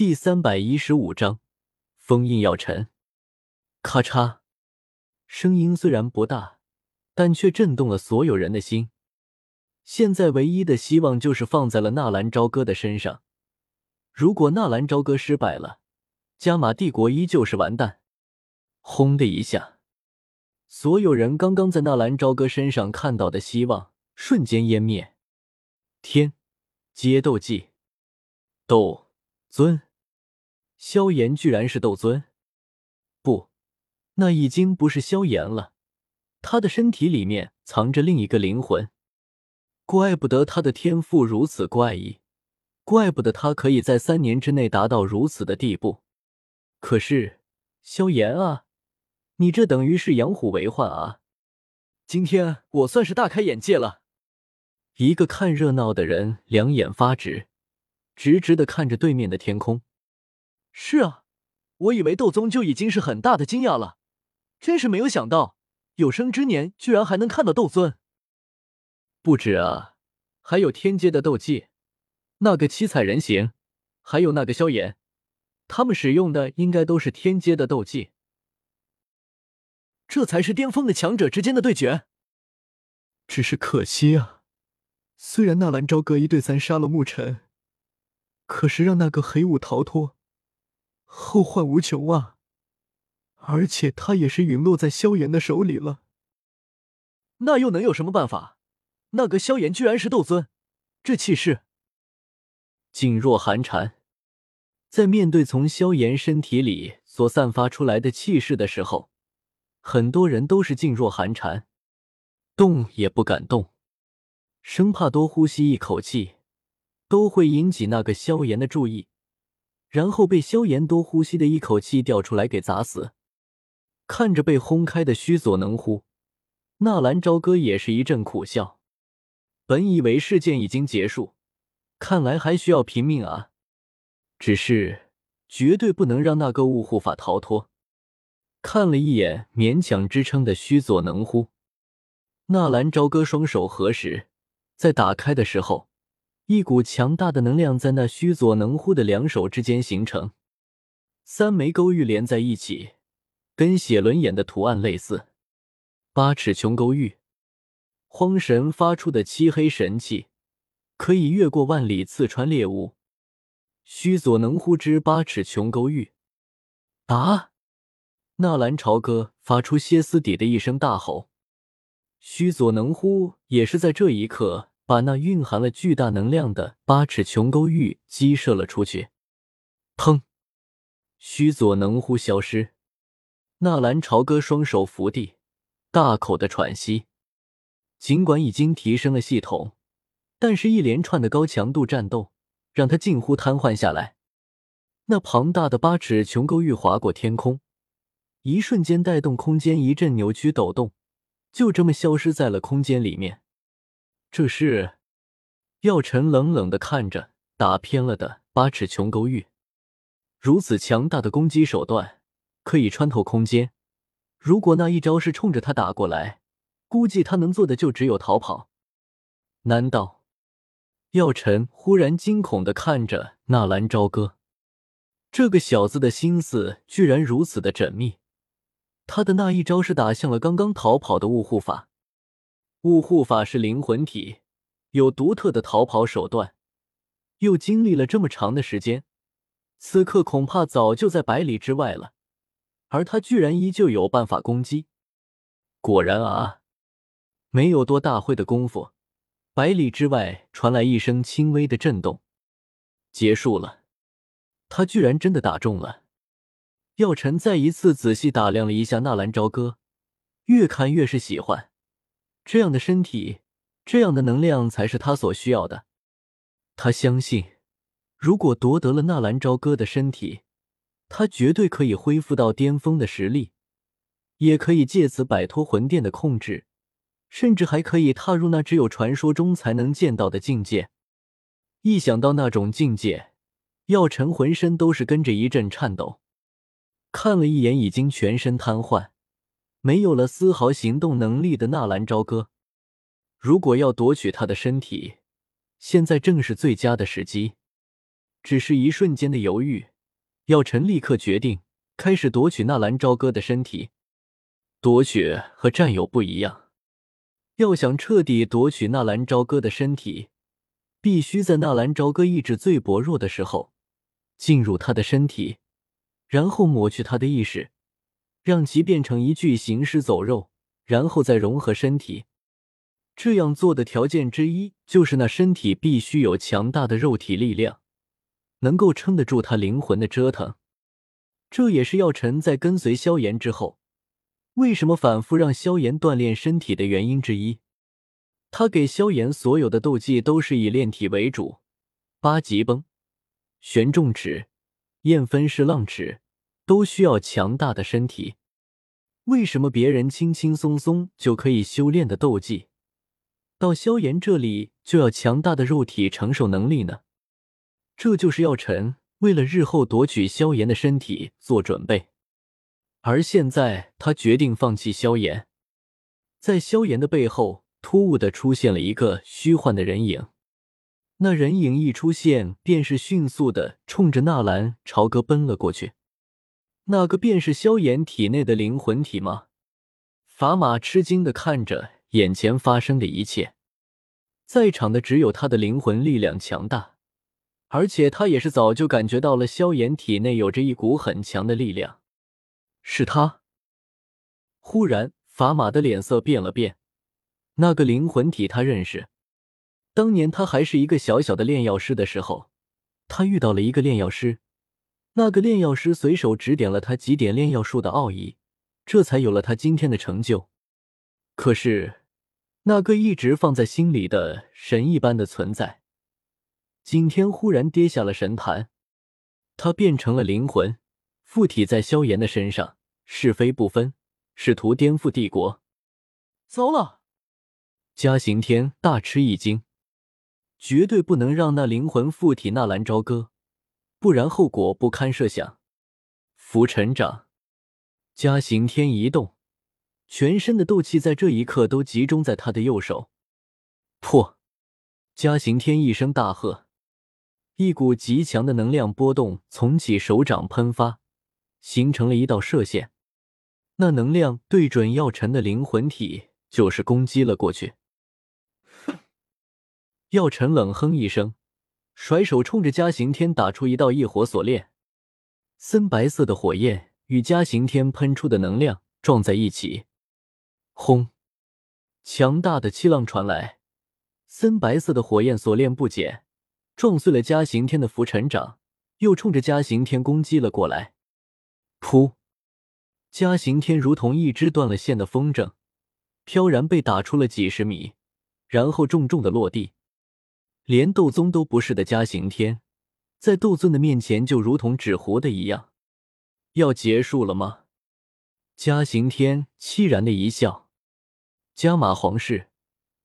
第三百一十五章封印要沉。咔嚓，声音虽然不大，但却震动了所有人的心。现在唯一的希望就是放在了纳兰朝歌的身上。如果纳兰朝歌失败了，加玛帝国依旧是完蛋。轰的一下，所有人刚刚在纳兰朝歌身上看到的希望瞬间湮灭。天阶斗技，斗尊。萧炎居然是斗尊，不，那已经不是萧炎了，他的身体里面藏着另一个灵魂，怪不得他的天赋如此怪异，怪不得他可以在三年之内达到如此的地步。可是，萧炎啊，你这等于是养虎为患啊！今天我算是大开眼界了。一个看热闹的人两眼发直，直直的看着对面的天空。是啊，我以为斗宗就已经是很大的惊讶了，真是没有想到有生之年居然还能看到斗尊。不止啊，还有天阶的斗技，那个七彩人形，还有那个萧炎，他们使用的应该都是天阶的斗技。这才是巅峰的强者之间的对决。只是可惜啊，虽然纳兰朝歌一对三杀了沐尘，可是让那个黑雾逃脱。后患无穷啊！而且他也是陨落在萧炎的手里了。那又能有什么办法？那个萧炎居然是斗尊，这气势！噤若寒蝉，在面对从萧炎身体里所散发出来的气势的时候，很多人都是噤若寒蝉，动也不敢动，生怕多呼吸一口气，都会引起那个萧炎的注意。然后被萧炎多呼吸的一口气掉出来给砸死。看着被轰开的须佐能乎，纳兰朝歌也是一阵苦笑。本以为事件已经结束，看来还需要拼命啊！只是绝对不能让那个雾护法逃脱。看了一眼勉强支撑的须佐能乎，纳兰朝歌双手合十，在打开的时候。一股强大的能量在那须佐能乎的两手之间形成，三枚勾玉连在一起，跟写轮眼的图案类似。八尺琼勾玉，荒神发出的漆黑神气，可以越过万里刺穿猎物。须佐能乎之八尺琼勾玉！啊！纳兰朝歌发出歇斯底的一声大吼，须佐能乎也是在这一刻。把那蕴含了巨大能量的八尺琼勾玉击射了出去，砰！须佐能乎消失。纳兰朝歌双手扶地，大口的喘息。尽管已经提升了系统，但是一连串的高强度战斗让他近乎瘫痪下来。那庞大的八尺琼勾玉划过天空，一瞬间带动空间一阵扭曲抖动，就这么消失在了空间里面。这是，药尘冷冷的看着打偏了的八尺琼勾玉，如此强大的攻击手段可以穿透空间。如果那一招是冲着他打过来，估计他能做的就只有逃跑。难道？药尘忽然惊恐的看着纳兰朝歌，这个小子的心思居然如此的缜密。他的那一招是打向了刚刚逃跑的雾护法。雾护法是灵魂体，有独特的逃跑手段，又经历了这么长的时间，此刻恐怕早就在百里之外了，而他居然依旧有办法攻击。果然啊，没有多大会的功夫，百里之外传来一声轻微的震动，结束了。他居然真的打中了。药尘再一次仔细打量了一下纳兰朝歌，越看越是喜欢。这样的身体，这样的能量才是他所需要的。他相信，如果夺得了纳兰朝歌的身体，他绝对可以恢复到巅峰的实力，也可以借此摆脱魂殿的控制，甚至还可以踏入那只有传说中才能见到的境界。一想到那种境界，药尘浑身都是跟着一阵颤抖。看了一眼已经全身瘫痪。没有了丝毫行动能力的纳兰朝歌，如果要夺取他的身体，现在正是最佳的时机。只是一瞬间的犹豫，药尘立刻决定开始夺取纳兰朝歌的身体。夺取和占有不一样，要想彻底夺取纳兰朝歌的身体，必须在纳兰朝歌意志最薄弱的时候进入他的身体，然后抹去他的意识，让其变成一具行尸走肉，然后再融合身体。这样做的条件之一，就是那身体必须有强大的肉体力量，能够撑得住他灵魂的折腾。这也是药尘在跟随萧炎之后，为什么反复让萧炎锻炼身体的原因之一。他给萧炎所有的斗技都是以炼体为主，八极崩、玄重尺、燕分式浪尺都需要强大的身体。为什么别人轻轻松松就可以修炼的斗技？到萧炎这里就要强大的肉体承受能力呢，这就是药尘为了日后夺取萧炎的身体做准备。而现在他决定放弃萧炎，在萧炎的背后突兀的出现了一个虚幻的人影，那人影一出现便是迅速的冲着纳兰朝歌奔了过去。那个便是萧炎体内的灵魂体吗？法玛吃惊的看着。眼前发生的一切，在场的只有他的灵魂力量强大，而且他也是早就感觉到了萧炎体内有着一股很强的力量。是他。忽然，法玛的脸色变了变。那个灵魂体他认识，当年他还是一个小小的炼药师的时候，他遇到了一个炼药师，那个炼药师随手指点了他几点炼药术的奥义，这才有了他今天的成就。可是。那个一直放在心里的神一般的存在，今天忽然跌下了神坛，他变成了灵魂，附体在萧炎的身上，是非不分，试图颠覆帝国。糟了！嘉刑天大吃一惊，绝对不能让那灵魂附体纳兰朝歌，不然后果不堪设想。浮尘掌，嘉刑天一动。全身的斗气在这一刻都集中在他的右手。破！嘉刑天一声大喝，一股极强的能量波动从其手掌喷发，形成了一道射线。那能量对准药尘的灵魂体，就是攻击了过去。哼 药尘冷哼一声，甩手冲着嘉刑天打出一道异火锁链。森白色的火焰与嘉刑天喷出的能量撞在一起。轰！强大的气浪传来，森白色的火焰锁链不减，撞碎了嘉刑天的浮尘掌，又冲着嘉刑天攻击了过来。噗！嘉刑天如同一只断了线的风筝，飘然被打出了几十米，然后重重的落地。连斗宗都不是的嘉刑天，在斗尊的面前就如同纸糊的一样。要结束了吗？嘉刑天凄然的一笑。加玛皇室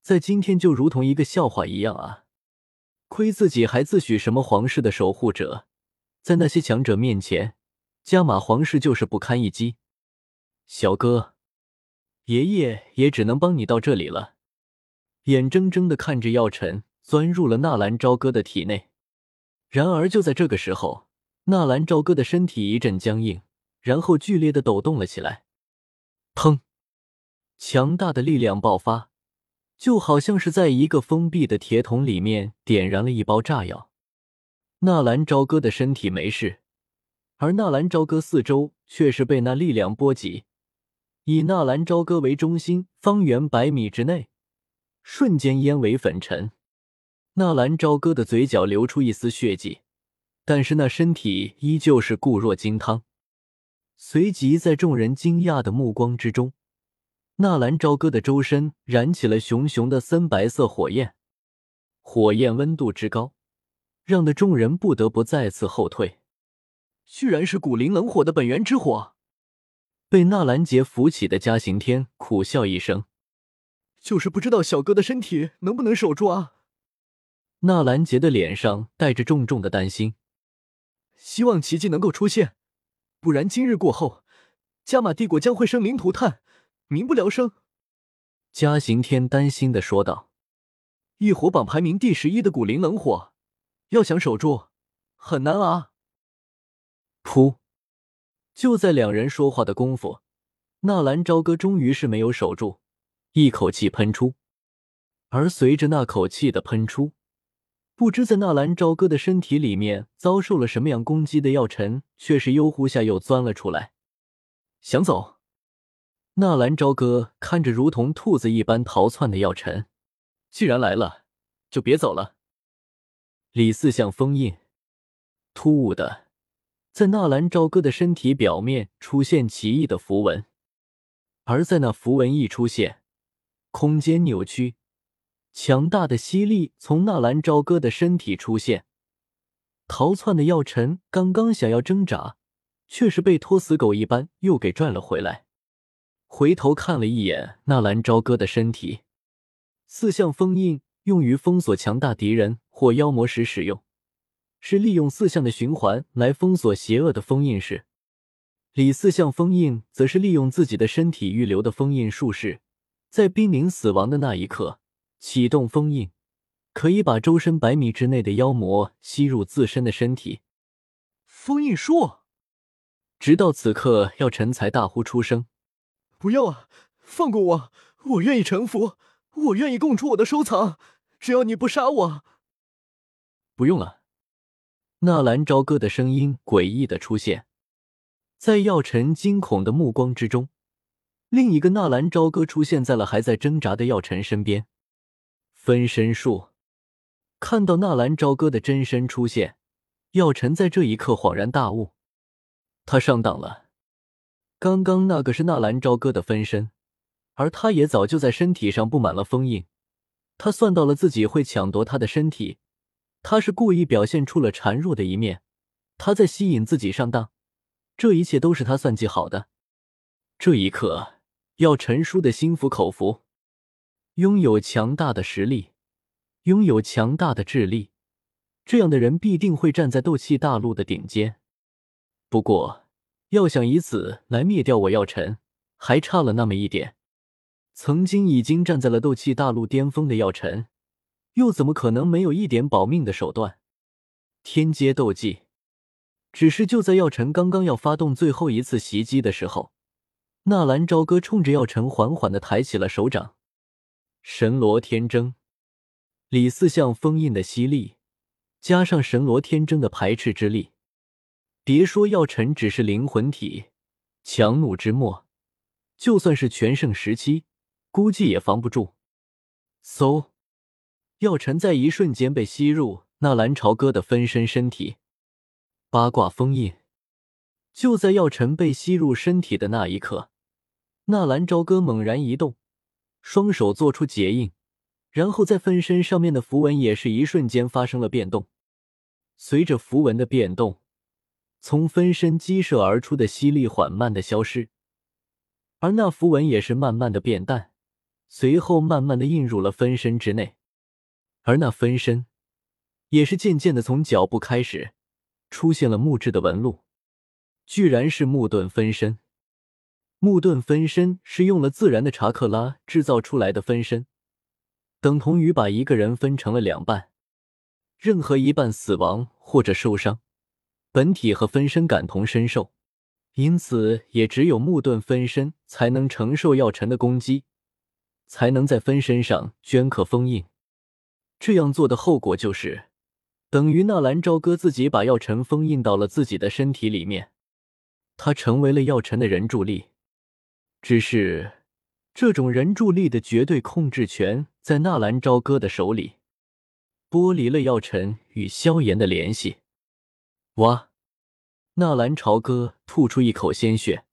在今天就如同一个笑话一样啊！亏自己还自诩什么皇室的守护者，在那些强者面前，加玛皇室就是不堪一击。小哥，爷爷也只能帮你到这里了。眼睁睁的看着药尘钻入了纳兰朝歌的体内，然而就在这个时候，纳兰朝歌的身体一阵僵硬，然后剧烈的抖动了起来。砰！强大的力量爆发，就好像是在一个封闭的铁桶里面点燃了一包炸药。纳兰朝歌的身体没事，而纳兰朝歌四周却是被那力量波及。以纳兰朝歌为中心，方圆百米之内瞬间烟为粉尘。纳兰朝歌的嘴角流出一丝血迹，但是那身体依旧是固若金汤。随即，在众人惊讶的目光之中。纳兰朝歌的周身燃起了熊熊的森白色火焰，火焰温度之高，让的众人不得不再次后退。居然是古灵冷火的本源之火！被纳兰杰扶起的嘉刑天苦笑一声：“就是不知道小哥的身体能不能守住啊！”纳兰杰的脸上带着重重的担心，希望奇迹能够出现，不然今日过后，加玛帝国将会生灵涂炭。民不聊生，嘉刑天担心的说道：“异火榜排名第十一的古灵冷火，要想守住，很难啊！噗！就在两人说话的功夫，纳兰朝歌终于是没有守住，一口气喷出。而随着那口气的喷出，不知在纳兰朝歌的身体里面遭受了什么样攻击的药尘，却是悠忽下又钻了出来，想走。纳兰朝歌看着如同兔子一般逃窜的药尘，既然来了，就别走了。李四象封印，突兀的，在纳兰朝歌的身体表面出现奇异的符文，而在那符文一出现，空间扭曲，强大的吸力从纳兰朝歌的身体出现。逃窜的药尘刚刚想要挣扎，却是被拖死狗一般又给拽了回来。回头看了一眼纳兰朝歌的身体，四象封印用于封锁强大敌人或妖魔时使用，是利用四象的循环来封锁邪恶的封印式。李四象封印则是利用自己的身体预留的封印术式，在濒临死亡的那一刻启动封印，可以把周身百米之内的妖魔吸入自身的身体。封印术，直到此刻，药尘才大呼出声。不要啊！放过我，我愿意臣服，我愿意供出我的收藏，只要你不杀我。不用了。纳兰朝歌的声音诡异的出现在药尘惊恐的目光之中，另一个纳兰朝歌出现在了还在挣扎的药尘身边。分身术，看到纳兰朝歌的真身出现，药尘在这一刻恍然大悟，他上当了。刚刚那个是纳兰朝歌的分身，而他也早就在身体上布满了封印。他算到了自己会抢夺他的身体，他是故意表现出了孱弱的一面，他在吸引自己上当。这一切都是他算计好的。这一刻，要陈叔的心服口服。拥有强大的实力，拥有强大的智力，这样的人必定会站在斗气大陆的顶尖。不过。要想以此来灭掉我药尘，还差了那么一点。曾经已经站在了斗气大陆巅峰的药尘，又怎么可能没有一点保命的手段？天阶斗技。只是就在药尘刚刚要发动最后一次袭击的时候，纳兰朝歌冲着药尘缓缓的抬起了手掌。神罗天征，李四象封印的吸力，加上神罗天征的排斥之力。别说药尘只是灵魂体，强弩之末，就算是全盛时期，估计也防不住。嗖，药尘在一瞬间被吸入纳兰朝歌的分身身体。八卦封印。就在药尘被吸入身体的那一刻，纳兰朝歌猛然一动，双手做出结印，然后在分身上面的符文也是一瞬间发生了变动。随着符文的变动。从分身激射而出的吸力缓慢的消失，而那符文也是慢慢的变淡，随后慢慢的印入了分身之内，而那分身也是渐渐的从脚步开始出现了木质的纹路，居然是木盾分身。木盾分身是用了自然的查克拉制造出来的分身，等同于把一个人分成了两半，任何一半死亡或者受伤。本体和分身感同身受，因此也只有木盾分身才能承受药尘的攻击，才能在分身上镌刻封印。这样做的后果就是，等于纳兰朝歌自己把药尘封印到了自己的身体里面，他成为了药尘的人助力。只是，这种人助力的绝对控制权在纳兰朝歌的手里，剥离了药尘与萧炎的联系。哇！纳兰朝歌吐出一口鲜血，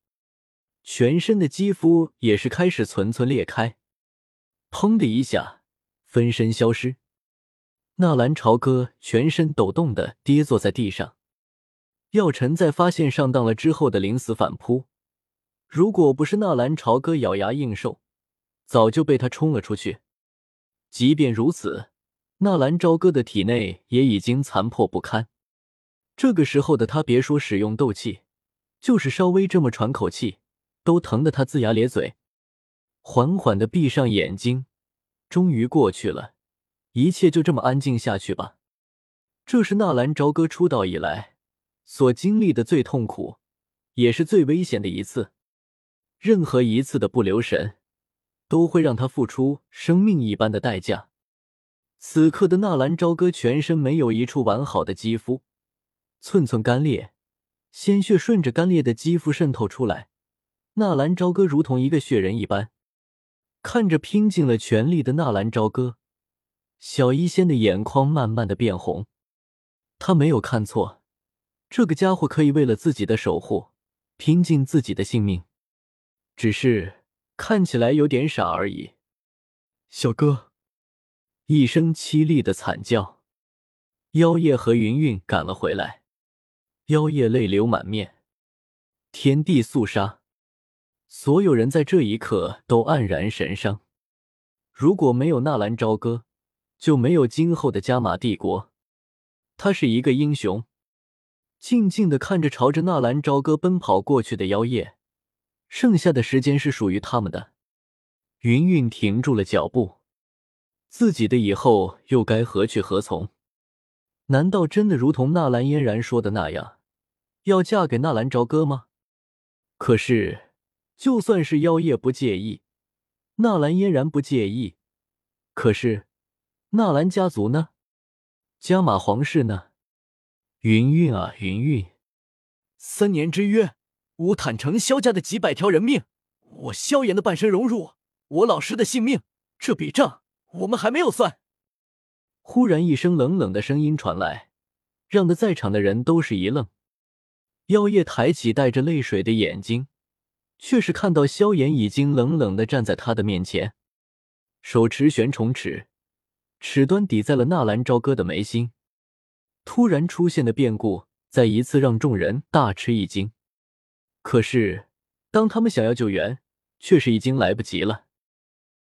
全身的肌肤也是开始寸寸裂开。砰的一下，分身消失。纳兰朝歌全身抖动的跌坐在地上。药尘在发现上当了之后的临死反扑，如果不是纳兰朝歌咬牙应受，早就被他冲了出去。即便如此，纳兰朝歌的体内也已经残破不堪。这个时候的他，别说使用斗气，就是稍微这么喘口气，都疼得他龇牙咧嘴。缓缓的闭上眼睛，终于过去了，一切就这么安静下去吧。这是纳兰朝歌出道以来所经历的最痛苦，也是最危险的一次。任何一次的不留神，都会让他付出生命一般的代价。此刻的纳兰朝歌全身没有一处完好的肌肤，寸寸干裂，鲜血顺着干裂的肌肤渗透出来。纳兰朝歌如同一个血人一般，看着拼尽了全力的纳兰朝歌，小医仙的眼眶慢慢的变红。他没有看错，这个家伙可以为了自己的守护，拼尽自己的性命，只是看起来有点傻而已。小哥，一声凄厉的惨叫，妖夜和云云赶了回来。妖夜泪流满面，天地肃杀。所有人在这一刻都黯然神伤。如果没有纳兰朝歌，就没有今后的加玛帝国。他是一个英雄。静静的看着朝着纳兰朝歌奔跑过去的妖夜，剩下的时间是属于他们的。云云停住了脚步，自己的以后又该何去何从？难道真的如同纳兰嫣然说的那样，要嫁给纳兰朝歌吗？可是。就算是妖夜不介意，纳兰嫣然不介意，可是纳兰家族呢？加玛皇室呢？云云啊，云云，三年之约，吾坦诚萧家的几百条人命，我萧炎的半生荣辱，我老师的性命，这笔账我们还没有算。忽然一声冷冷的声音传来，让得在场的人都是一愣。妖夜抬起带着泪水的眼睛。却是看到萧炎已经冷冷的站在他的面前，手持玄虫尺，尺端抵在了纳兰朝歌的眉心。突然出现的变故，再一次让众人大吃一惊。可是，当他们想要救援，却是已经来不及了。